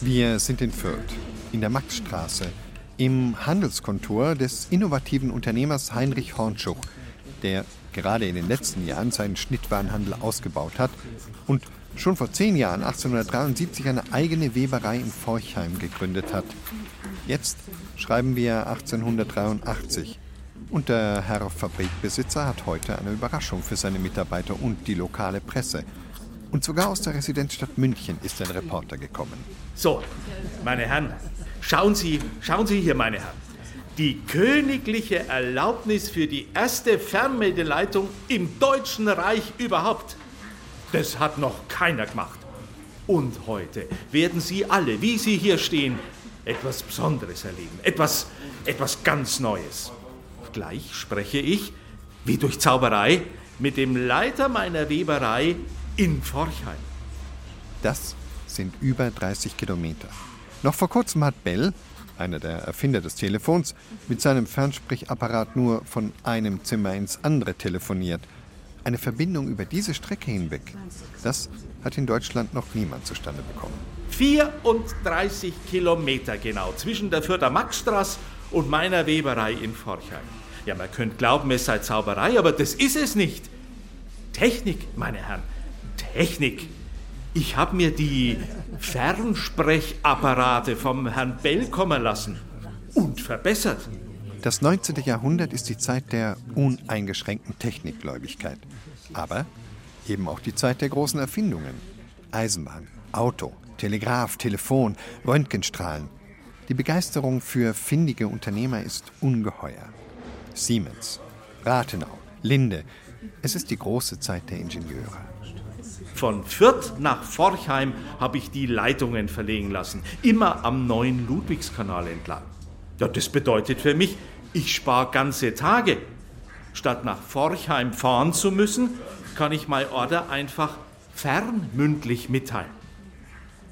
Wir sind in Fürth, in der Maxstraße, im Handelskontor des innovativen Unternehmers Heinrich Hornschuch, der gerade in den letzten Jahren seinen Schnittwarenhandel ausgebaut hat und schon vor zehn Jahren, 1873, eine eigene Weberei in Forchheim gegründet hat. Jetzt schreiben wir 1883 und der Herr Fabrikbesitzer hat heute eine Überraschung für seine Mitarbeiter und die lokale Presse. Und sogar aus der Residenzstadt München ist ein Reporter gekommen. So, meine Herren, schauen Sie, schauen Sie hier, meine Herren. Die königliche Erlaubnis für die erste Fernmeldeleitung im Deutschen Reich überhaupt. Das hat noch keiner gemacht. Und heute werden Sie alle, wie Sie hier stehen, etwas Besonderes erleben. Etwas, etwas ganz Neues. Gleich spreche ich, wie durch Zauberei, mit dem Leiter meiner Weberei in Forchheim. Das sind über 30 Kilometer. Noch vor kurzem hat Bell, einer der Erfinder des Telefons, mit seinem Fernsprechapparat nur von einem Zimmer ins andere telefoniert. Eine Verbindung über diese Strecke hinweg, das hat in Deutschland noch niemand zustande bekommen. 34 Kilometer genau zwischen der Fürther Maxstraße und meiner Weberei in Forchheim. Ja, man könnte glauben, es sei Zauberei, aber das ist es nicht. Technik, meine Herren, Technik. Ich habe mir die Fernsprechapparate vom Herrn Bell kommen lassen und verbessert. Das 19. Jahrhundert ist die Zeit der uneingeschränkten Technikgläubigkeit. Aber eben auch die Zeit der großen Erfindungen. Eisenbahn, Auto, Telegraph, Telefon, Röntgenstrahlen. Die Begeisterung für findige Unternehmer ist ungeheuer. Siemens, Rathenau, Linde. Es ist die große Zeit der Ingenieure. Von Fürth nach Forchheim habe ich die Leitungen verlegen lassen, immer am neuen Ludwigskanal entlang. Ja, das bedeutet für mich, ich spare ganze Tage. Statt nach Forchheim fahren zu müssen, kann ich mein Order einfach fernmündlich mitteilen.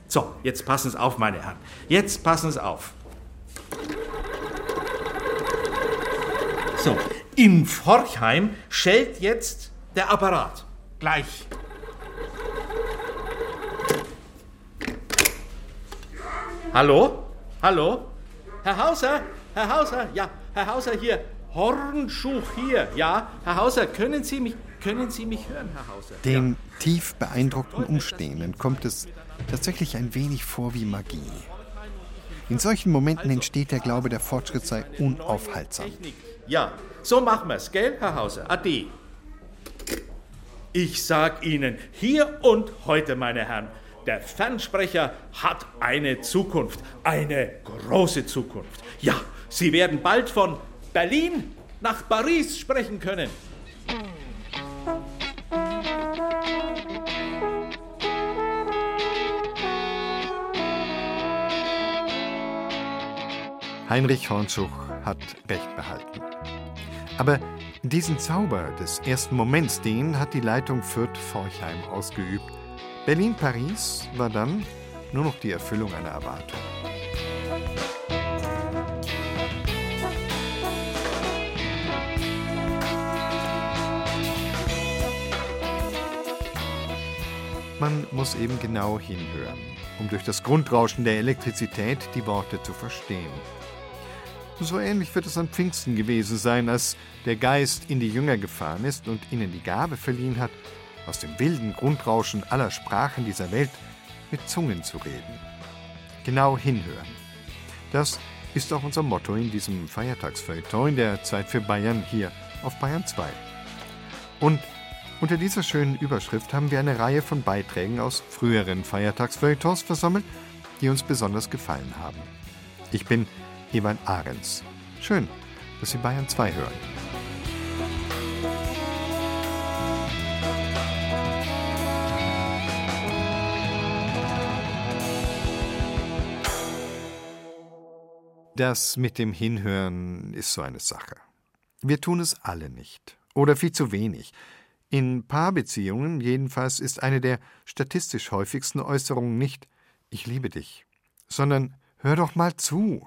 So, jetzt passen Sie auf, meine Herren. Jetzt passen Sie auf. So, in Forchheim schellt jetzt der Apparat. Gleich. Hallo? Hallo? Herr Hauser? Herr Hauser? Ja, Herr Hauser hier. Hornschuch hier. Ja, Herr Hauser, können Sie mich, können Sie mich hören, Herr Hauser? Den ja. tief beeindruckten Umstehenden kommt es tatsächlich ein wenig vor wie Magie. In solchen Momenten entsteht der Glaube, der Fortschritt sei unaufhaltsam. Ja, so machen wir's, gell, Herr Hauser? Ade. Ich sag Ihnen hier und heute, meine Herren, der Fernsprecher hat eine Zukunft, eine große Zukunft. Ja, Sie werden bald von Berlin nach Paris sprechen können. Heinrich Hornzuch hat Recht behalten. Aber diesen Zauber des ersten Moments, den hat die Leitung Fürth-Forchheim ausgeübt. Berlin-Paris war dann nur noch die Erfüllung einer Erwartung. Man muss eben genau hinhören, um durch das Grundrauschen der Elektrizität die Worte zu verstehen. So ähnlich wird es an Pfingsten gewesen sein, als der Geist in die Jünger gefahren ist und ihnen die Gabe verliehen hat, aus dem wilden Grundrauschen aller Sprachen dieser Welt mit Zungen zu reden. Genau hinhören. Das ist auch unser Motto in diesem Feiertagsfeuilleton in der Zeit für Bayern hier auf Bayern 2. Und unter dieser schönen Überschrift haben wir eine Reihe von Beiträgen aus früheren Feiertagsfeuilletons versammelt, die uns besonders gefallen haben. Ich bin Ivan Ahrens. Schön, dass Sie Bayern 2 hören. Das mit dem Hinhören ist so eine Sache. Wir tun es alle nicht oder viel zu wenig. In Paarbeziehungen jedenfalls ist eine der statistisch häufigsten Äußerungen nicht Ich liebe dich, sondern Hör doch mal zu.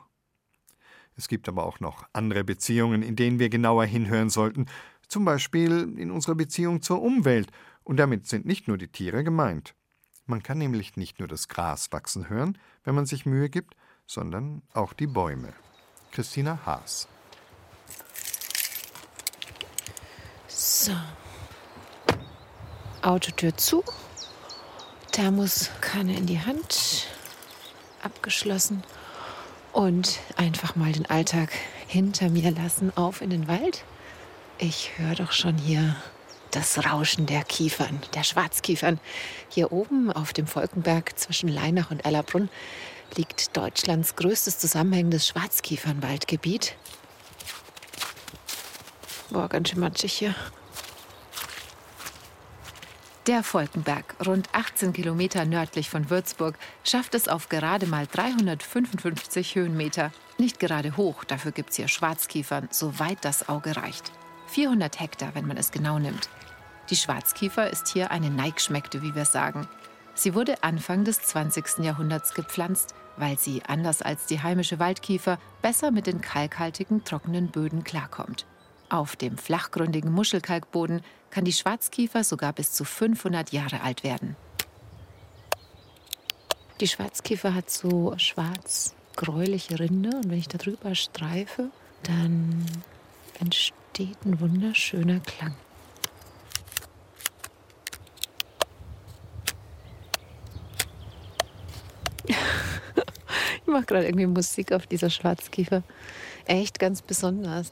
Es gibt aber auch noch andere Beziehungen, in denen wir genauer hinhören sollten, zum Beispiel in unserer Beziehung zur Umwelt Und damit sind nicht nur die Tiere gemeint. Man kann nämlich nicht nur das Gras wachsen hören, wenn man sich Mühe gibt, sondern auch die Bäume. Christina Haas. So. Autotür zu. Thermoskanne in die Hand. Abgeschlossen. Und einfach mal den Alltag hinter mir lassen, auf in den Wald. Ich höre doch schon hier das Rauschen der Kiefern, der Schwarzkiefern. Hier oben auf dem Volkenberg zwischen Leinach und Ellerbrunn liegt Deutschlands größtes zusammenhängendes Schwarzkiefernwaldgebiet. Boah, ganz schön matschig hier. Der Volkenberg, rund 18 Kilometer nördlich von Würzburg, schafft es auf gerade mal 355 Höhenmeter. Nicht gerade hoch, dafür gibt es hier Schwarzkiefern, soweit das Auge reicht. 400 Hektar, wenn man es genau nimmt. Die Schwarzkiefer ist hier eine Neigschmeckte, wie wir sagen. Sie wurde Anfang des 20. Jahrhunderts gepflanzt, weil sie, anders als die heimische Waldkiefer, besser mit den kalkhaltigen, trockenen Böden klarkommt. Auf dem flachgründigen Muschelkalkboden kann die Schwarzkiefer sogar bis zu 500 Jahre alt werden. Die Schwarzkiefer hat so schwarz-gräuliche Rinde und wenn ich darüber streife, dann entsteht ein wunderschöner Klang. ich mache gerade irgendwie Musik auf dieser Schwarzkiefer. Echt ganz besonders.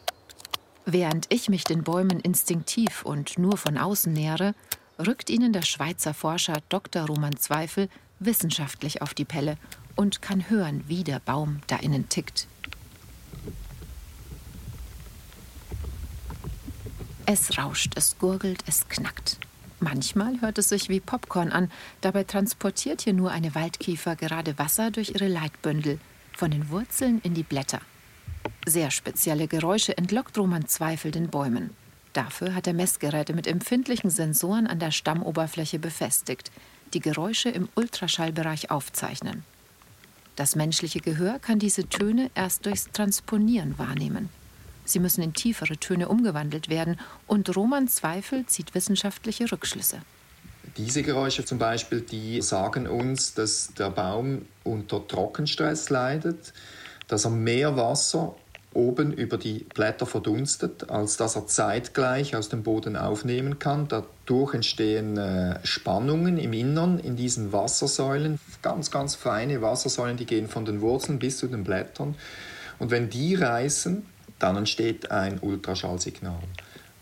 Während ich mich den Bäumen instinktiv und nur von außen nähere, rückt ihnen der Schweizer Forscher Dr. Roman Zweifel wissenschaftlich auf die Pelle und kann hören, wie der Baum da innen tickt. Es rauscht, es gurgelt, es knackt. Manchmal hört es sich wie Popcorn an, dabei transportiert hier nur eine Waldkiefer gerade Wasser durch ihre Leitbündel, von den Wurzeln in die Blätter. Sehr spezielle Geräusche entlockt Roman Zweifel den Bäumen. Dafür hat er Messgeräte mit empfindlichen Sensoren an der Stammoberfläche befestigt, die Geräusche im Ultraschallbereich aufzeichnen. Das menschliche Gehör kann diese Töne erst durchs Transponieren wahrnehmen. Sie müssen in tiefere Töne umgewandelt werden und Roman Zweifel zieht wissenschaftliche Rückschlüsse. Diese Geräusche zum Beispiel, die sagen uns, dass der Baum unter Trockenstress leidet, dass er mehr Wasser oben über die Blätter verdunstet, als dass er zeitgleich aus dem Boden aufnehmen kann. Dadurch entstehen äh, Spannungen im Innern in diesen Wassersäulen, ganz, ganz feine Wassersäulen, die gehen von den Wurzeln bis zu den Blättern. Und wenn die reißen, dann entsteht ein Ultraschallsignal.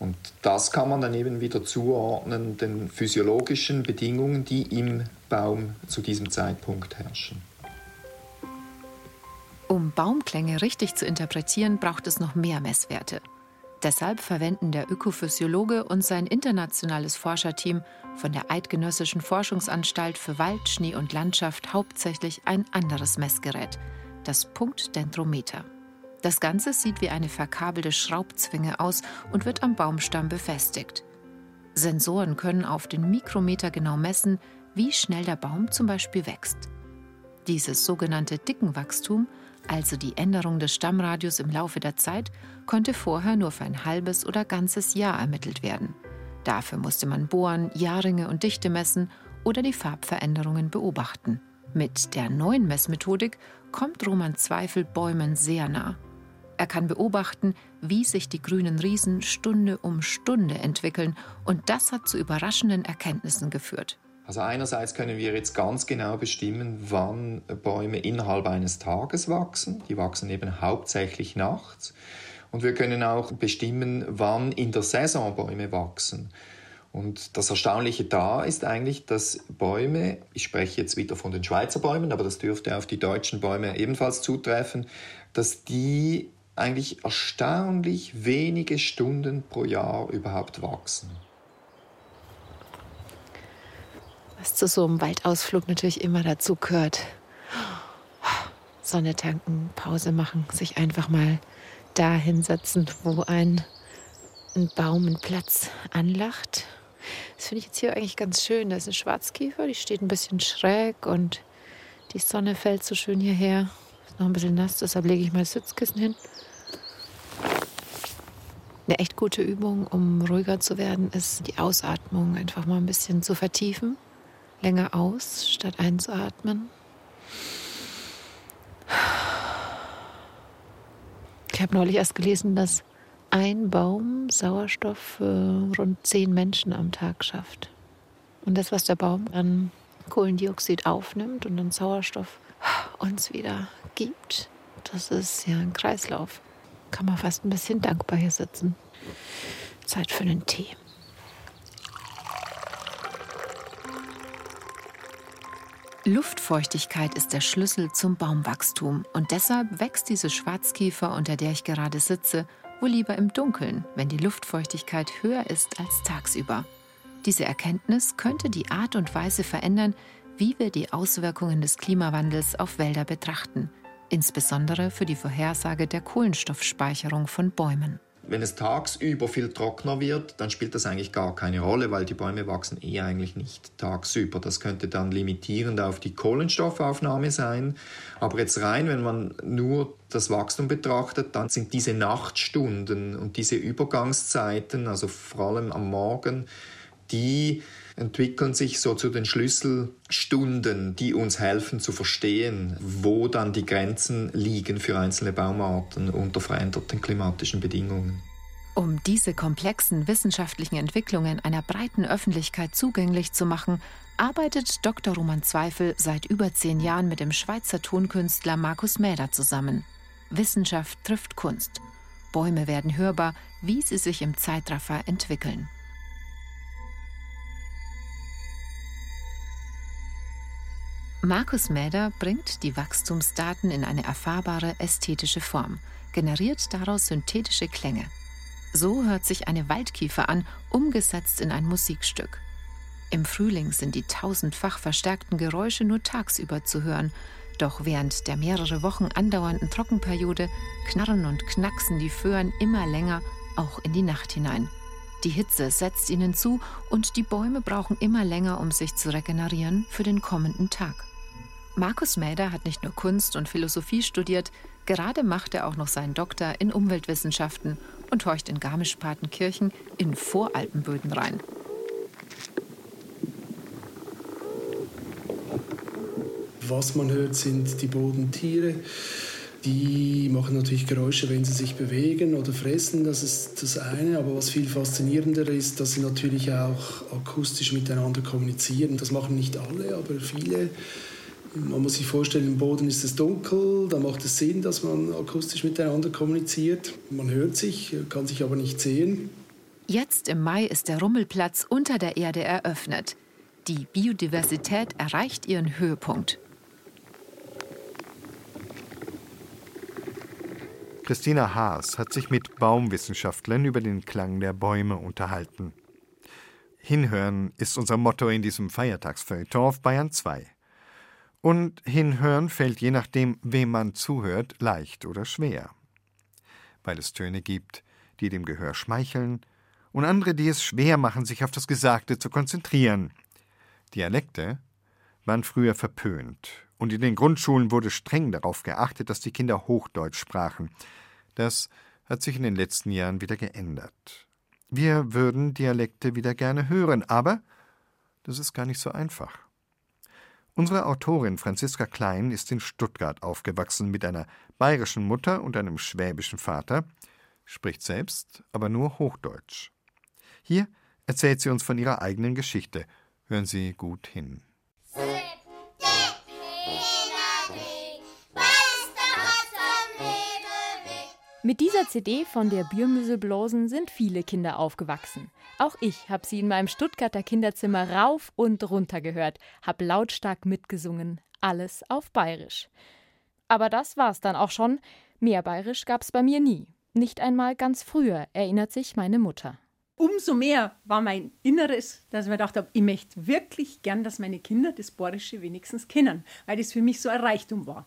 Und das kann man dann eben wieder zuordnen den physiologischen Bedingungen, die im Baum zu diesem Zeitpunkt herrschen. Um Baumklänge richtig zu interpretieren, braucht es noch mehr Messwerte. Deshalb verwenden der Ökophysiologe und sein internationales Forscherteam von der Eidgenössischen Forschungsanstalt für Wald, Schnee und Landschaft hauptsächlich ein anderes Messgerät, das Punktdendrometer. Das Ganze sieht wie eine verkabelte Schraubzwinge aus und wird am Baumstamm befestigt. Sensoren können auf den Mikrometer genau messen, wie schnell der Baum zum Beispiel wächst. Dieses sogenannte Dickenwachstum, also die Änderung des Stammradius im Laufe der Zeit, konnte vorher nur für ein halbes oder ganzes Jahr ermittelt werden. Dafür musste man bohren, Jahrringe und Dichte messen oder die Farbveränderungen beobachten. Mit der neuen Messmethodik kommt Roman Zweifel Bäumen sehr nah. Er kann beobachten, wie sich die grünen Riesen Stunde um Stunde entwickeln und das hat zu überraschenden Erkenntnissen geführt. Also einerseits können wir jetzt ganz genau bestimmen, wann Bäume innerhalb eines Tages wachsen. Die wachsen eben hauptsächlich nachts. Und wir können auch bestimmen, wann in der Saison Bäume wachsen. Und das Erstaunliche da ist eigentlich, dass Bäume, ich spreche jetzt wieder von den Schweizer Bäumen, aber das dürfte auf die deutschen Bäume ebenfalls zutreffen, dass die eigentlich erstaunlich wenige Stunden pro Jahr überhaupt wachsen. Was zu so einem Waldausflug natürlich immer dazu gehört. Sonne tanken, Pause machen, sich einfach mal da hinsetzen, wo ein, ein Baum einen Platz anlacht. Das finde ich jetzt hier eigentlich ganz schön. Da ist eine Schwarzkiefer, die steht ein bisschen schräg und die Sonne fällt so schön hierher. Ist noch ein bisschen nass, deshalb lege ich mal das Sitzkissen hin. Eine echt gute Übung, um ruhiger zu werden, ist die Ausatmung einfach mal ein bisschen zu vertiefen. Länger aus, statt einzuatmen. Ich habe neulich erst gelesen, dass ein Baum Sauerstoff für rund zehn Menschen am Tag schafft. Und das, was der Baum an Kohlendioxid aufnimmt und dann Sauerstoff uns wieder gibt, das ist ja ein Kreislauf. Kann man fast ein bisschen dankbar hier sitzen. Zeit für einen Tee. Luftfeuchtigkeit ist der Schlüssel zum Baumwachstum und deshalb wächst diese Schwarzkiefer, unter der ich gerade sitze, wohl lieber im Dunkeln, wenn die Luftfeuchtigkeit höher ist als tagsüber. Diese Erkenntnis könnte die Art und Weise verändern, wie wir die Auswirkungen des Klimawandels auf Wälder betrachten, insbesondere für die Vorhersage der Kohlenstoffspeicherung von Bäumen. Wenn es tagsüber viel trockener wird, dann spielt das eigentlich gar keine Rolle, weil die Bäume wachsen eh eigentlich nicht tagsüber. Das könnte dann limitierend auf die Kohlenstoffaufnahme sein. Aber jetzt rein, wenn man nur das Wachstum betrachtet, dann sind diese Nachtstunden und diese Übergangszeiten, also vor allem am Morgen, die entwickeln sich so zu den Schlüsselstunden, die uns helfen zu verstehen, wo dann die Grenzen liegen für einzelne Baumarten unter veränderten klimatischen Bedingungen. Um diese komplexen wissenschaftlichen Entwicklungen einer breiten Öffentlichkeit zugänglich zu machen, arbeitet Dr. Roman Zweifel seit über zehn Jahren mit dem Schweizer Tonkünstler Markus Mäder zusammen. Wissenschaft trifft Kunst. Bäume werden hörbar, wie sie sich im Zeitraffer entwickeln. Markus Mäder bringt die Wachstumsdaten in eine erfahrbare ästhetische Form, generiert daraus synthetische Klänge. So hört sich eine Waldkiefer an, umgesetzt in ein Musikstück. Im Frühling sind die tausendfach verstärkten Geräusche nur tagsüber zu hören, doch während der mehrere Wochen andauernden Trockenperiode knarren und knacksen die Föhren immer länger, auch in die Nacht hinein. Die Hitze setzt ihnen zu und die Bäume brauchen immer länger, um sich zu regenerieren für den kommenden Tag. Markus Mäder hat nicht nur Kunst und Philosophie studiert, gerade macht er auch noch seinen Doktor in Umweltwissenschaften und horcht in Garmisch-Partenkirchen in Voralpenböden rein. Was man hört, sind die Bodentiere. Die machen natürlich Geräusche, wenn sie sich bewegen oder fressen, das ist das eine. Aber was viel faszinierender ist, dass sie natürlich auch akustisch miteinander kommunizieren. Das machen nicht alle, aber viele. Man muss sich vorstellen, im Boden ist es dunkel, da macht es Sinn, dass man akustisch miteinander kommuniziert. Man hört sich, kann sich aber nicht sehen. Jetzt im Mai ist der Rummelplatz unter der Erde eröffnet. Die Biodiversität erreicht ihren Höhepunkt. Christina Haas hat sich mit Baumwissenschaftlern über den Klang der Bäume unterhalten. Hinhören ist unser Motto in diesem Feiertagsfeuilleton auf Bayern 2. Und hinhören fällt je nachdem, wem man zuhört, leicht oder schwer. Weil es Töne gibt, die dem Gehör schmeicheln, und andere, die es schwer machen, sich auf das Gesagte zu konzentrieren. Dialekte waren früher verpönt, und in den Grundschulen wurde streng darauf geachtet, dass die Kinder Hochdeutsch sprachen. Das hat sich in den letzten Jahren wieder geändert. Wir würden Dialekte wieder gerne hören, aber das ist gar nicht so einfach. Unsere Autorin Franziska Klein ist in Stuttgart aufgewachsen mit einer bayerischen Mutter und einem schwäbischen Vater, spricht selbst aber nur Hochdeutsch. Hier erzählt sie uns von ihrer eigenen Geschichte. Hören Sie gut hin. Mit dieser CD von der Bürmüselblosen sind viele Kinder aufgewachsen. Auch ich habe sie in meinem Stuttgarter Kinderzimmer rauf und runter gehört, habe lautstark mitgesungen, alles auf Bayerisch. Aber das war's dann auch schon. Mehr Bayerisch gab's bei mir nie. Nicht einmal ganz früher, erinnert sich meine Mutter. Umso mehr war mein Inneres, dass ich mir gedacht habe, ich möchte wirklich gern, dass meine Kinder das Bayerische wenigstens kennen, weil das für mich so ein Reichtum war.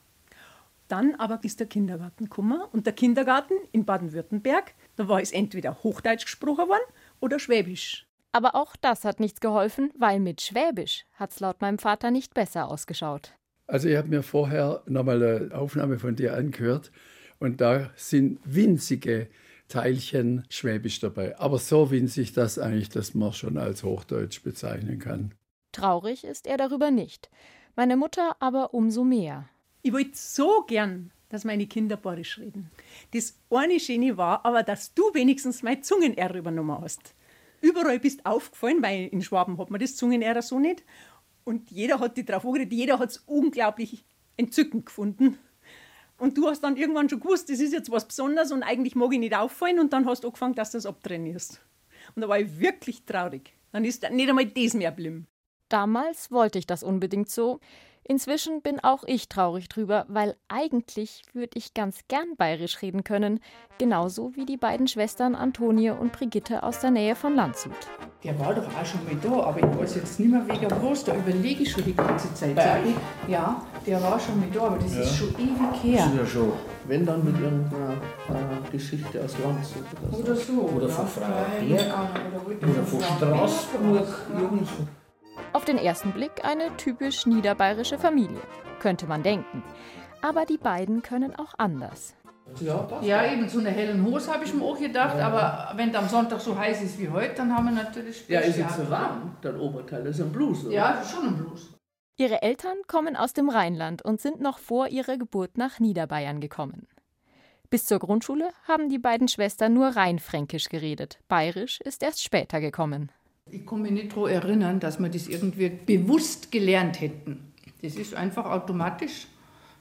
Dann aber ist der Kindergarten gekommen und der Kindergarten in Baden-Württemberg, da war es entweder Hochdeutsch gesprochen worden oder Schwäbisch. Aber auch das hat nichts geholfen, weil mit Schwäbisch hat es laut meinem Vater nicht besser ausgeschaut. Also ich habe mir vorher nochmal eine Aufnahme von dir angehört und da sind winzige Teilchen Schwäbisch dabei. Aber so winzig, dass eigentlich das man schon als Hochdeutsch bezeichnen kann. Traurig ist er darüber nicht. Meine Mutter aber umso mehr. Ich wollte so gern, dass meine Kinder Borisch reden. Das eine Schöne war aber, dass du wenigstens mein Zungen-R übernommen hast. Überall bist aufgefallen, weil in Schwaben hat man das Zungen-R so nicht. Und jeder hat dich drauf angeredet, jeder hat es unglaublich entzückend gefunden. Und du hast dann irgendwann schon gewusst, das ist jetzt was Besonderes und eigentlich mag ich nicht auffallen und dann hast du angefangen, dass du das abtrainierst. Und da war ich wirklich traurig. Dann ist nicht einmal das mehr blieben. Damals wollte ich das unbedingt so. Inzwischen bin auch ich traurig drüber, weil eigentlich würde ich ganz gern bayerisch reden können, genauso wie die beiden Schwestern Antonie und Brigitte aus der Nähe von Landshut. Der war doch auch schon mal da, aber ich weiß jetzt nicht mehr wegen was, da überlege ich schon die ganze Zeit. Bei ja, der war schon mal da, aber das ja. ist schon ewig her. Das ist ja schon, wenn dann mit irgendeiner äh, Geschichte aus Landshut oder so. Oder, so, oder von Freiberg oder, oder von Straßburg, irgendwo. Auf den ersten Blick eine typisch niederbayerische Familie, könnte man denken. Aber die beiden können auch anders. Ja, ja, eben so eine hellen Hose habe ich mir auch gedacht, ja. aber wenn es am Sonntag so heiß ist wie heute, dann haben wir natürlich. Ja, ist jetzt so warm, dein Oberteil, das ist ein Blues, oder? Ja, schon ein Blues. Ihre Eltern kommen aus dem Rheinland und sind noch vor ihrer Geburt nach Niederbayern gekommen. Bis zur Grundschule haben die beiden Schwestern nur rheinfränkisch geredet. Bayerisch ist erst später gekommen. Ich kann mich nicht daran erinnern, dass wir das irgendwie bewusst gelernt hätten. Das ist einfach automatisch.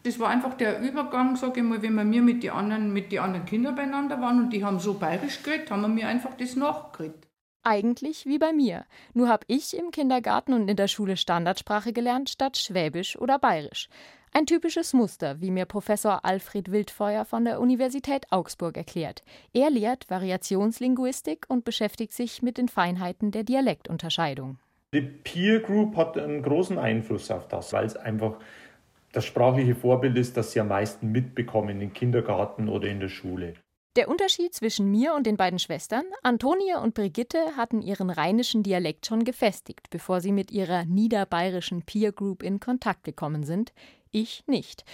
Das war einfach der Übergang, sage ich mal, wenn wir mit den anderen, anderen Kindern beieinander waren und die haben so bayerisch geredet, haben wir mir einfach das nachgekriegt. Eigentlich wie bei mir. Nur habe ich im Kindergarten und in der Schule Standardsprache gelernt statt Schwäbisch oder Bayerisch. Ein typisches Muster, wie mir Professor Alfred Wildfeuer von der Universität Augsburg erklärt. Er lehrt Variationslinguistik und beschäftigt sich mit den Feinheiten der Dialektunterscheidung. Die Peer Group hat einen großen Einfluss auf das, weil es einfach das sprachliche Vorbild ist, das sie am meisten mitbekommen im Kindergarten oder in der Schule. Der Unterschied zwischen mir und den beiden Schwestern, Antonie und Brigitte, hatten ihren rheinischen Dialekt schon gefestigt, bevor sie mit ihrer niederbayerischen Peer Group in Kontakt gekommen sind ich nicht.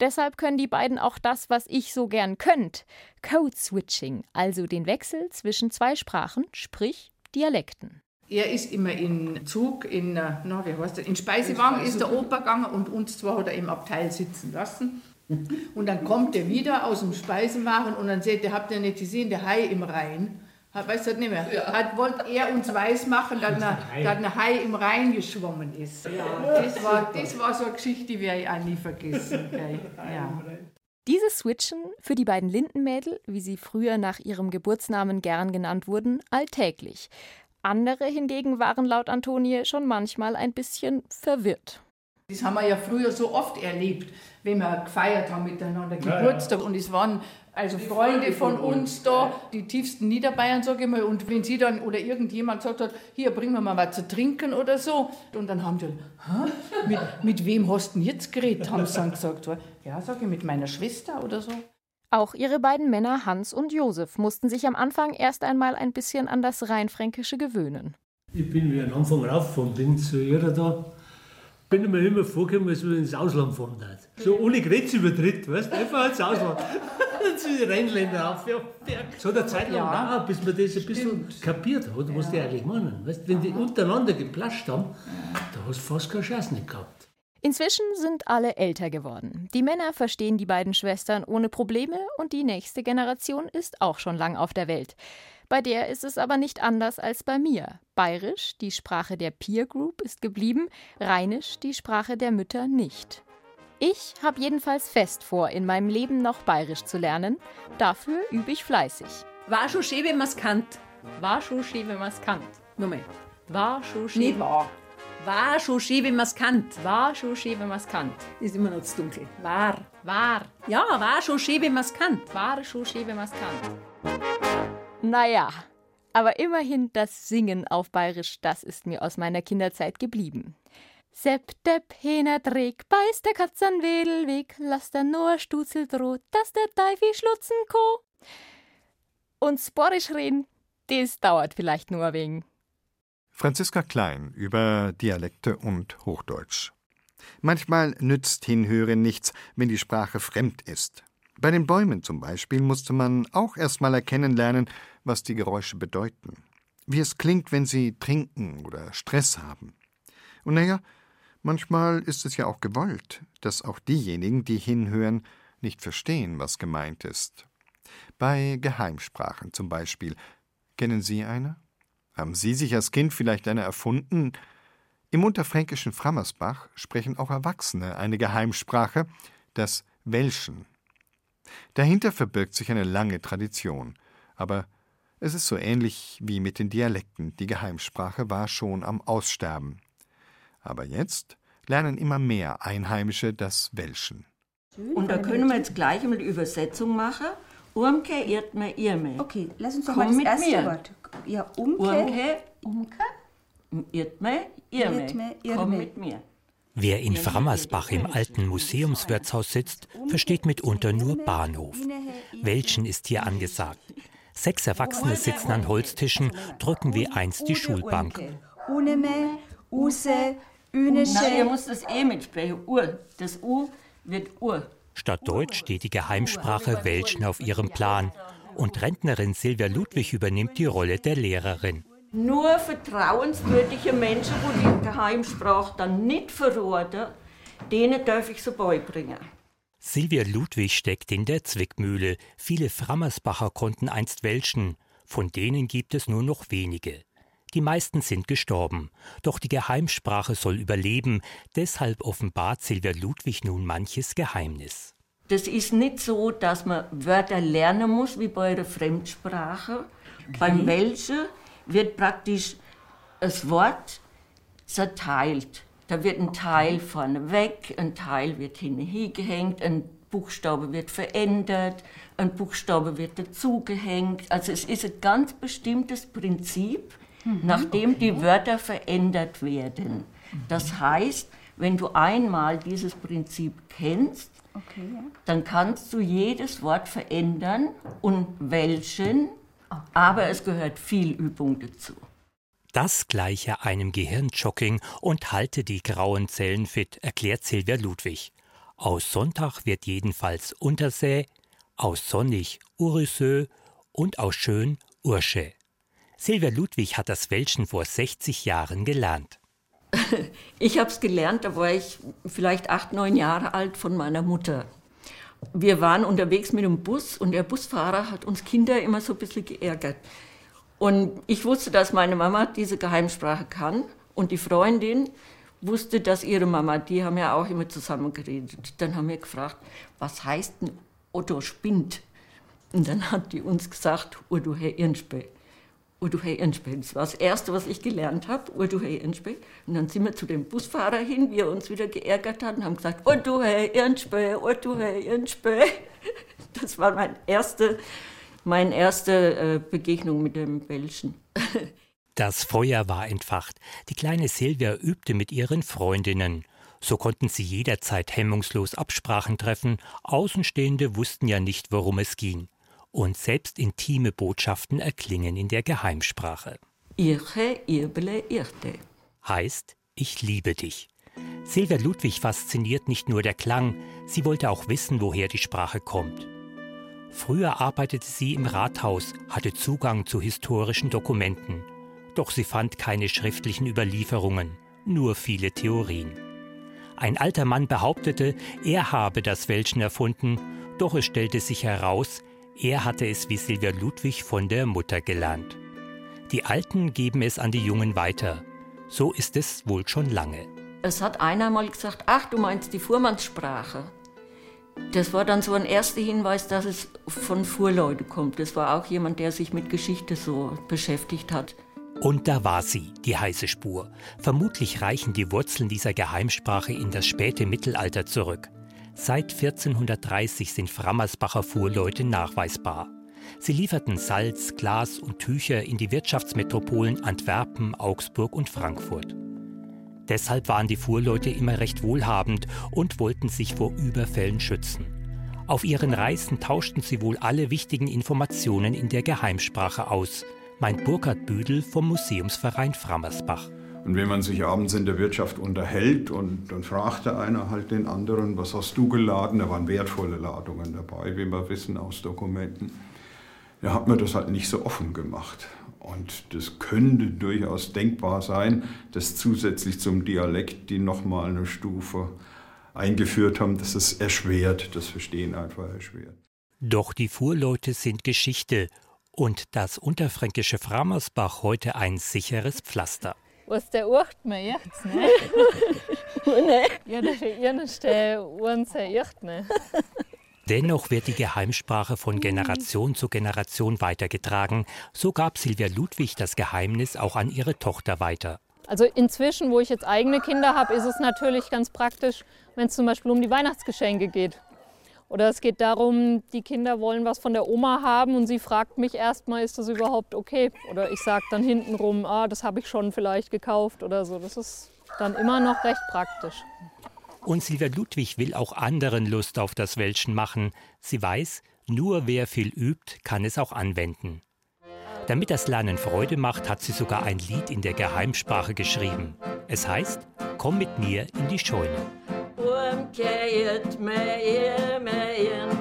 Deshalb können die beiden auch das, was ich so gern könnt. Code Switching, also den Wechsel zwischen zwei Sprachen, sprich Dialekten. Er ist immer in Zug, in, äh, na, wie heißt das, in Speisewagen ist der Opa gegangen und uns zwar hat er im Abteil sitzen lassen. Und dann kommt er wieder aus dem Speisewagen und dann sagt er, habt ihr nicht gesehen, der Hai im Rhein? Weißt du nicht mehr? Ja. Hat, wollte er uns weismachen, dass ein, ein Hai im Rhein geschwommen ist. Ja. Das, war, das war so eine Geschichte, die werde ich auch nie vergessen. Ja. Dieses Switchen für die beiden Lindenmädel, wie sie früher nach ihrem Geburtsnamen gern genannt wurden, alltäglich. Andere hingegen waren laut Antonie schon manchmal ein bisschen verwirrt. Das haben wir ja früher so oft erlebt, wenn wir gefeiert haben miteinander Geburtstag. Und es waren also Freunde von uns da, die tiefsten Niederbayern, sage ich mal. Und wenn sie dann oder irgendjemand gesagt hat, hier bringen wir mal was zu trinken oder so, und dann haben die, Hä? Mit, mit wem hast du denn jetzt geredet? Haben sie dann gesagt, ja, sage ich, mit meiner Schwester oder so. Auch ihre beiden Männer Hans und Josef mussten sich am Anfang erst einmal ein bisschen an das Rheinfränkische gewöhnen. Ich bin wie am Anfang raufgefahren bin zu ihr da bin ich mir immer vorgekommen, als wenn ich ins Ausland fahren darf. So ohne Grenzübertritt, weißt du, einfach ins Ausland. zu den Rheinländern auf. Ja, so eine Zeit lang ja, dauert, bis man das ein bisschen Stimmt. kapiert hat, was ja. die eigentlich meinen. Weißt, wenn die untereinander geplascht haben, da hast du fast keine Chance nicht gehabt. Inzwischen sind alle älter geworden. Die Männer verstehen die beiden Schwestern ohne Probleme und die nächste Generation ist auch schon lang auf der Welt. Bei der ist es aber nicht anders als bei mir. Bayerisch, die Sprache der Peer Group, ist geblieben, Rheinisch, die Sprache der Mütter, nicht. Ich habe jedenfalls fest vor, in meinem Leben noch Bayerisch zu lernen. Dafür übe ich fleißig. War schon schön, wenn man's kannt. War schon schön, wenn man's kannt. Nochmal. War schon schön. Nicht wahr. War schon schön, wenn man's kannt. War schon schön, wenn man's kannt. Ist immer noch zu dunkel. War. War. Ja, war schon schön, wenn man's kannt. War schon schön, wenn man's kannt. Naja, aber immerhin das Singen auf Bayerisch, das ist mir aus meiner Kinderzeit geblieben. Sepp de Pener Dreck, beißt der Katz an Wedelweg, lass der nur Stutzel droht, dass der Teifi schlutzen ko. Und Sporisch reden, das dauert vielleicht nur wegen. Franziska Klein über Dialekte und Hochdeutsch. Manchmal nützt Hinhören nichts, wenn die Sprache fremd ist. Bei den Bäumen zum Beispiel musste man auch erst mal erkennen lernen, was die Geräusche bedeuten. Wie es klingt, wenn sie trinken oder Stress haben. Und naja, manchmal ist es ja auch gewollt, dass auch diejenigen, die hinhören, nicht verstehen, was gemeint ist. Bei Geheimsprachen zum Beispiel. Kennen Sie eine? Haben Sie sich als Kind vielleicht eine erfunden? Im unterfränkischen Frammersbach sprechen auch Erwachsene eine Geheimsprache, das Welschen. Dahinter verbirgt sich eine lange Tradition, aber es ist so ähnlich wie mit den Dialekten, die Geheimsprache war schon am Aussterben. Aber jetzt lernen immer mehr Einheimische das Welschen. Und da können wir jetzt gleich einmal die Übersetzung machen. Urmke, Irtme, Irme. Okay, lass uns doch Komm mal das mit erste mir. Wort. Ja, Umke. Urmke, Umke. Irtme, Irme. Irtme, Komm Irme. mit mir. Wer in Frammersbach im alten Museumswirtshaus sitzt, versteht mitunter nur Bahnhof. Welchen ist hier angesagt. Sechs Erwachsene sitzen an Holztischen, drücken wie einst die Schulbank. Uneme, Use, Nein, ihr Ünesche. müsst das E mitsprechen. Ur. Das U wird Ur. Statt Deutsch steht die Geheimsprache Welschen auf ihrem Plan. Und Rentnerin Silvia Ludwig übernimmt die Rolle der Lehrerin. Nur vertrauenswürdige Menschen, die die Geheimsprache dann nicht verraten, denen darf ich sie beibringen. Silvia Ludwig steckt in der Zwickmühle. Viele Frammersbacher konnten einst welschen. Von denen gibt es nur noch wenige. Die meisten sind gestorben. Doch die Geheimsprache soll überleben. Deshalb offenbart Silvia Ludwig nun manches Geheimnis. Das ist nicht so, dass man Wörter lernen muss wie bei einer Fremdsprache. Beim Welschen wird praktisch das Wort zerteilt. Da wird ein Teil vorne weg, ein Teil wird hingehängt, ein Buchstabe wird verändert, ein Buchstabe wird dazugehängt. Also es ist ein ganz bestimmtes Prinzip, nach dem die Wörter verändert werden. Das heißt, wenn du einmal dieses Prinzip kennst, Okay, ja. dann kannst du jedes Wort verändern und welchen, aber es gehört viel Übung dazu. Das gleiche einem Gehirnjogging und halte die grauen Zellen fit, erklärt Silvia Ludwig. Aus Sonntag wird jedenfalls Untersee, aus Sonnig Ursö und aus Schön Ursche. Silvia Ludwig hat das Welschen vor 60 Jahren gelernt. Ich habe es gelernt, da war ich vielleicht acht, neun Jahre alt von meiner Mutter. Wir waren unterwegs mit dem Bus und der Busfahrer hat uns Kinder immer so ein bisschen geärgert. Und ich wusste, dass meine Mama diese Geheimsprache kann und die Freundin wusste, dass ihre Mama, die haben ja auch immer zusammen geredet. Dann haben wir gefragt, was heißt denn Otto spinnt? Und dann hat die uns gesagt, Urdu Herr Irnspe. Urdu Herr Irnspe. Das war das Erste, was ich gelernt habe, Urdu Herr Irnspe. Und dann sind wir zu dem Busfahrer hin, wie er uns wieder geärgert hat, und haben gesagt, Urdu Herr Irnspe, Urdu Herr Irnspe. Das war mein erste, meine erste äh, Begegnung mit dem Welschen. Das Feuer war entfacht. Die kleine Silvia übte mit ihren Freundinnen. So konnten sie jederzeit hemmungslos Absprachen treffen. Außenstehende wussten ja nicht, worum es ging. Und selbst intime Botschaften erklingen in der Geheimsprache. Irche, Irbele, Irte. Heißt, ich liebe dich. Silvia Ludwig fasziniert nicht nur der Klang, sie wollte auch wissen, woher die Sprache kommt. Früher arbeitete sie im Rathaus, hatte Zugang zu historischen Dokumenten. Doch sie fand keine schriftlichen Überlieferungen, nur viele Theorien. Ein alter Mann behauptete, er habe das Welschen erfunden, doch es stellte sich heraus, er hatte es wie Silvia Ludwig von der Mutter gelernt. Die Alten geben es an die Jungen weiter. So ist es wohl schon lange. Es hat einer mal gesagt, ach, du meinst die Fuhrmannssprache. Das war dann so ein erster Hinweis, dass es von Fuhrleuten kommt. Das war auch jemand, der sich mit Geschichte so beschäftigt hat. Und da war sie, die heiße Spur. Vermutlich reichen die Wurzeln dieser Geheimsprache in das späte Mittelalter zurück. Seit 1430 sind Frammersbacher Fuhrleute nachweisbar. Sie lieferten Salz, Glas und Tücher in die Wirtschaftsmetropolen Antwerpen, Augsburg und Frankfurt. Deshalb waren die Fuhrleute immer recht wohlhabend und wollten sich vor Überfällen schützen. Auf ihren Reisen tauschten sie wohl alle wichtigen Informationen in der Geheimsprache aus, meint Burkhard Büdel vom Museumsverein Frammersbach. Und wenn man sich abends in der Wirtschaft unterhält und dann fragte einer halt den anderen, was hast du geladen? Da waren wertvolle Ladungen dabei, wie wir wissen aus Dokumenten. Da hat man das halt nicht so offen gemacht. Und das könnte durchaus denkbar sein, dass zusätzlich zum Dialekt die nochmal eine Stufe eingeführt haben, dass es erschwert, das Verstehen einfach erschwert. Doch die Fuhrleute sind Geschichte und das unterfränkische Framersbach heute ein sicheres Pflaster. Was der acht mir jetzt, ne? ne? Ja, das ist der unser echt, ne? Dennoch wird die Geheimsprache von Generation zu Generation weitergetragen. So gab Silvia Ludwig das Geheimnis auch an ihre Tochter weiter. Also inzwischen, wo ich jetzt eigene Kinder habe, ist es natürlich ganz praktisch, wenn es zum Beispiel um die Weihnachtsgeschenke geht. Oder es geht darum, die Kinder wollen was von der Oma haben und sie fragt mich erstmal, ist das überhaupt okay? Oder ich sage dann hintenrum, ah, das habe ich schon vielleicht gekauft oder so. Das ist dann immer noch recht praktisch. Und Silvia Ludwig will auch anderen Lust auf das Welschen machen. Sie weiß, nur wer viel übt, kann es auch anwenden. Damit das Lernen Freude macht, hat sie sogar ein Lied in der Geheimsprache geschrieben. Es heißt Komm mit mir in die Scheune. Hä?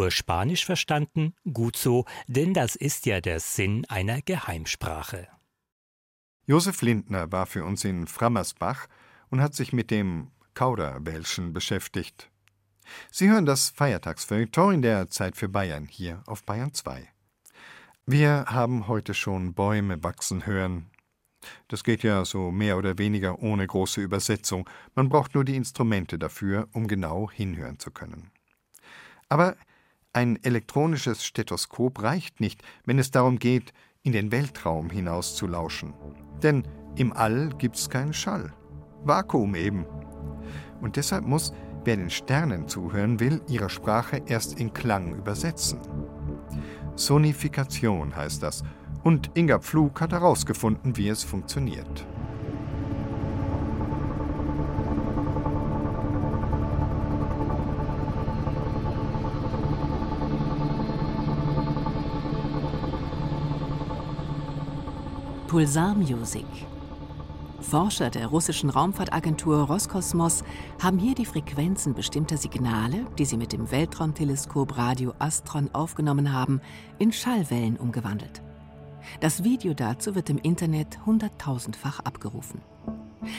Nur Spanisch verstanden? Gut so, denn das ist ja der Sinn einer Geheimsprache. Josef Lindner war für uns in Frammersbach und hat sich mit dem Kauderwelschen beschäftigt. Sie hören das Feiertagsfeuilleton in der Zeit für Bayern hier auf Bayern 2. Wir haben heute schon Bäume wachsen hören. Das geht ja so mehr oder weniger ohne große Übersetzung. Man braucht nur die Instrumente dafür, um genau hinhören zu können. Aber ein elektronisches Stethoskop reicht nicht, wenn es darum geht, in den Weltraum hinaus zu lauschen. Denn im All gibt's keinen Schall. Vakuum eben. Und deshalb muss, wer den Sternen zuhören will, ihre Sprache erst in Klang übersetzen. Sonifikation heißt das. Und Inga Pflug hat herausgefunden, wie es funktioniert. Pulsar Music. Forscher der russischen Raumfahrtagentur Roskosmos haben hier die Frequenzen bestimmter Signale, die sie mit dem Weltraumteleskop Radio Astron aufgenommen haben, in Schallwellen umgewandelt. Das Video dazu wird im Internet hunderttausendfach abgerufen.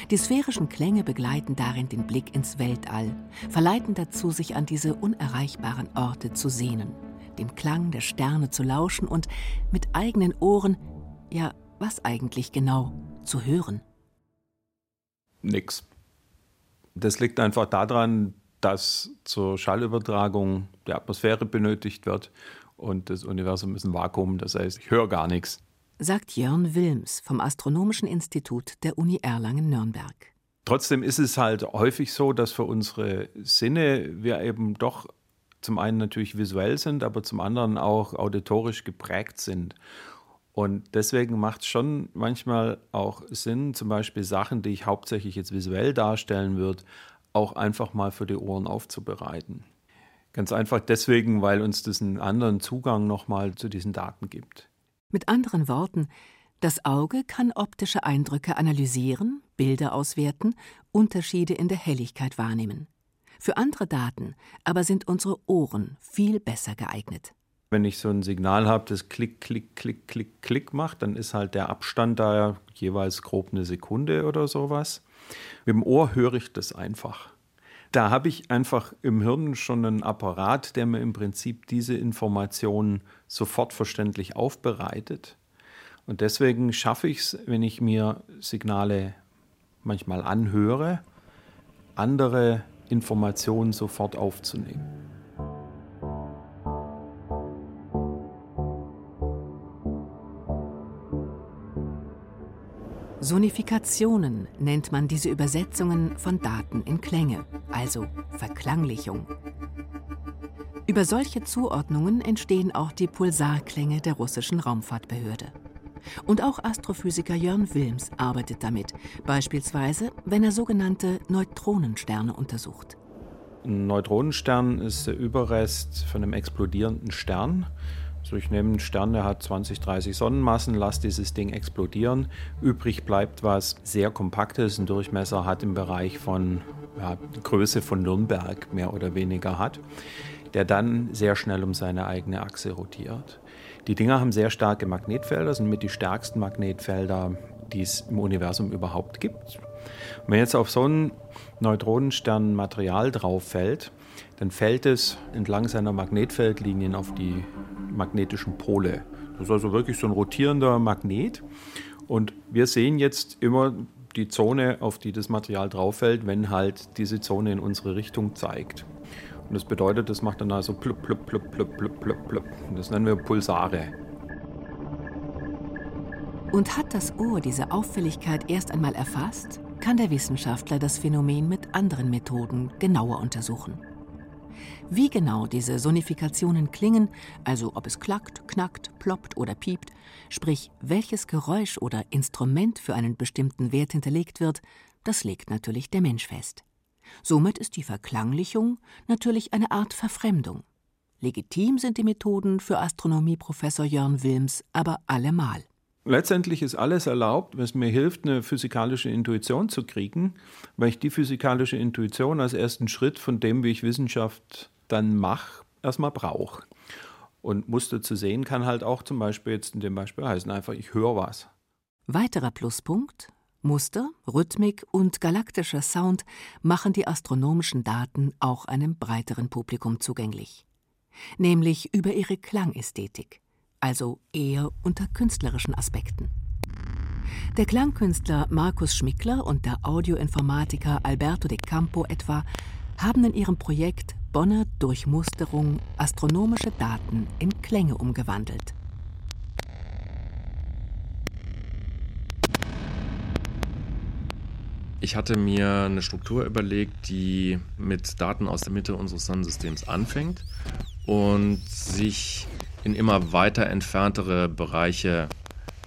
Die sphärischen Klänge begleiten darin den Blick ins Weltall, verleiten dazu, sich an diese unerreichbaren Orte zu sehnen, dem Klang der Sterne zu lauschen und mit eigenen Ohren, ja was eigentlich genau zu hören? Nix. Das liegt einfach daran, dass zur Schallübertragung die Atmosphäre benötigt wird und das Universum ist ein Vakuum, das heißt, ich höre gar nichts. Sagt Jörn Wilms vom Astronomischen Institut der Uni Erlangen-Nürnberg. Trotzdem ist es halt häufig so, dass für unsere Sinne wir eben doch zum einen natürlich visuell sind, aber zum anderen auch auditorisch geprägt sind. Und deswegen macht es schon manchmal auch Sinn, zum Beispiel Sachen, die ich hauptsächlich jetzt visuell darstellen würde, auch einfach mal für die Ohren aufzubereiten. Ganz einfach deswegen, weil uns das einen anderen Zugang nochmal zu diesen Daten gibt. Mit anderen Worten, das Auge kann optische Eindrücke analysieren, Bilder auswerten, Unterschiede in der Helligkeit wahrnehmen. Für andere Daten aber sind unsere Ohren viel besser geeignet. Wenn ich so ein Signal habe, das Klick, Klick, Klick, Klick, Klick macht, dann ist halt der Abstand da jeweils grob eine Sekunde oder sowas. Mit dem Ohr höre ich das einfach. Da habe ich einfach im Hirn schon einen Apparat, der mir im Prinzip diese Informationen sofort verständlich aufbereitet. Und deswegen schaffe ich es, wenn ich mir Signale manchmal anhöre, andere Informationen sofort aufzunehmen. Sonifikationen nennt man diese Übersetzungen von Daten in Klänge, also Verklanglichung. Über solche Zuordnungen entstehen auch die Pulsarklänge der russischen Raumfahrtbehörde. Und auch Astrophysiker Jörn Wilms arbeitet damit, beispielsweise wenn er sogenannte Neutronensterne untersucht. Ein Neutronenstern ist der Überrest von einem explodierenden Stern. Also ich nehme einen Stern, der hat 20, 30 Sonnenmassen, lasse dieses Ding explodieren. Übrig bleibt was sehr kompaktes, einen Durchmesser hat im Bereich von ja, Größe von Nürnberg mehr oder weniger hat, der dann sehr schnell um seine eigene Achse rotiert. Die Dinger haben sehr starke Magnetfelder, sind mit die stärksten Magnetfelder, die es im Universum überhaupt gibt. Und wenn jetzt auf so einen Neutronenstern Material drauf fällt, dann fällt es entlang seiner Magnetfeldlinien auf die magnetischen Pole. Das ist also wirklich so ein rotierender Magnet. Und wir sehen jetzt immer die Zone, auf die das Material drauf fällt, wenn halt diese Zone in unsere Richtung zeigt. Und das bedeutet, das macht dann also plupp, plupp, plupp, plupp, plupp, plupp, plupp. Und das nennen wir Pulsare. Und hat das Ohr diese Auffälligkeit erst einmal erfasst, kann der Wissenschaftler das Phänomen mit anderen Methoden genauer untersuchen. Wie genau diese Sonifikationen klingen, also ob es klackt, knackt, ploppt oder piept, sprich welches Geräusch oder Instrument für einen bestimmten Wert hinterlegt wird, das legt natürlich der Mensch fest. Somit ist die Verklanglichung natürlich eine Art Verfremdung. Legitim sind die Methoden für Astronomieprofessor Jörn Wilms aber allemal. Letztendlich ist alles erlaubt, es mir hilft, eine physikalische Intuition zu kriegen, weil ich die physikalische Intuition als ersten Schritt von dem, wie ich Wissenschaft dann mache, erstmal brauche. Und Muster zu sehen kann halt auch zum Beispiel jetzt in dem Beispiel heißen einfach, ich höre was. Weiterer Pluspunkt, Muster, Rhythmik und galaktischer Sound machen die astronomischen Daten auch einem breiteren Publikum zugänglich. Nämlich über ihre Klangästhetik, also eher unter künstlerischen Aspekten. Der Klangkünstler Markus Schmickler und der Audioinformatiker Alberto de Campo etwa haben in ihrem Projekt Bonner Durchmusterung astronomische Daten in Klänge umgewandelt. Ich hatte mir eine Struktur überlegt, die mit Daten aus der Mitte unseres Sonnensystems anfängt und sich in immer weiter entferntere Bereiche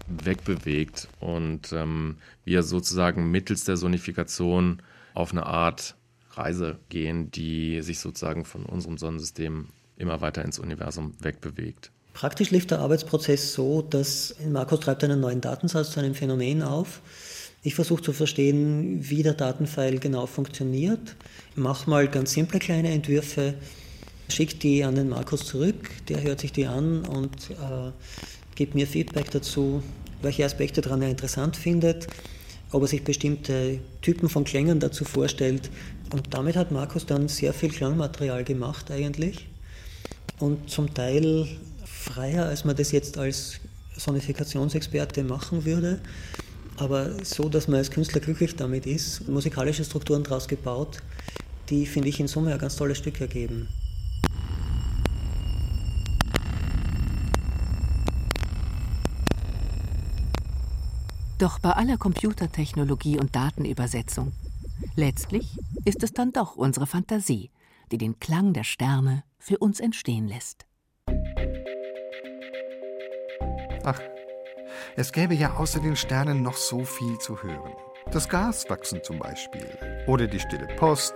wegbewegt und ähm, wir sozusagen mittels der Sonifikation auf eine Art Reise gehen, die sich sozusagen von unserem Sonnensystem immer weiter ins Universum wegbewegt. Praktisch lief der Arbeitsprozess so, dass Markus treibt einen neuen Datensatz zu einem Phänomen auf ich versuche zu verstehen, wie der Datenfile genau funktioniert. Mache mal ganz simple kleine Entwürfe, schicke die an den Markus zurück, der hört sich die an und äh, gibt mir Feedback dazu, welche Aspekte daran er interessant findet, ob er sich bestimmte Typen von Klängen dazu vorstellt. Und damit hat Markus dann sehr viel Klangmaterial gemacht eigentlich und zum Teil freier, als man das jetzt als Sonifikationsexperte machen würde aber so, dass man als Künstler glücklich damit ist, musikalische Strukturen daraus gebaut, die, finde ich, in Summe ein ganz tolles Stück ergeben. Doch bei aller Computertechnologie und Datenübersetzung, letztlich ist es dann doch unsere Fantasie, die den Klang der Sterne für uns entstehen lässt. Ach, es gäbe ja außer den Sternen noch so viel zu hören. Das Gaswachsen zum Beispiel. Oder die Stille Post.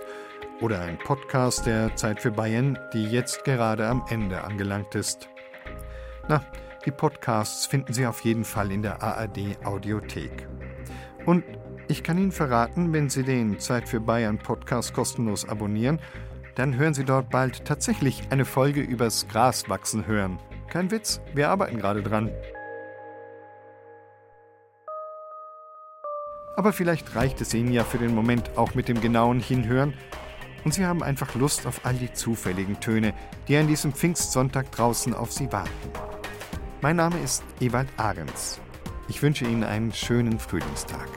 Oder ein Podcast der Zeit für Bayern, die jetzt gerade am Ende angelangt ist. Na, die Podcasts finden Sie auf jeden Fall in der ARD Audiothek. Und ich kann Ihnen verraten, wenn Sie den Zeit für Bayern Podcast kostenlos abonnieren, dann hören Sie dort bald tatsächlich eine Folge übers Graswachsen hören. Kein Witz, wir arbeiten gerade dran. Aber vielleicht reicht es Ihnen ja für den Moment auch mit dem genauen Hinhören und Sie haben einfach Lust auf all die zufälligen Töne, die an diesem Pfingstsonntag draußen auf Sie warten. Mein Name ist Ewald Ahrens. Ich wünsche Ihnen einen schönen Frühlingstag.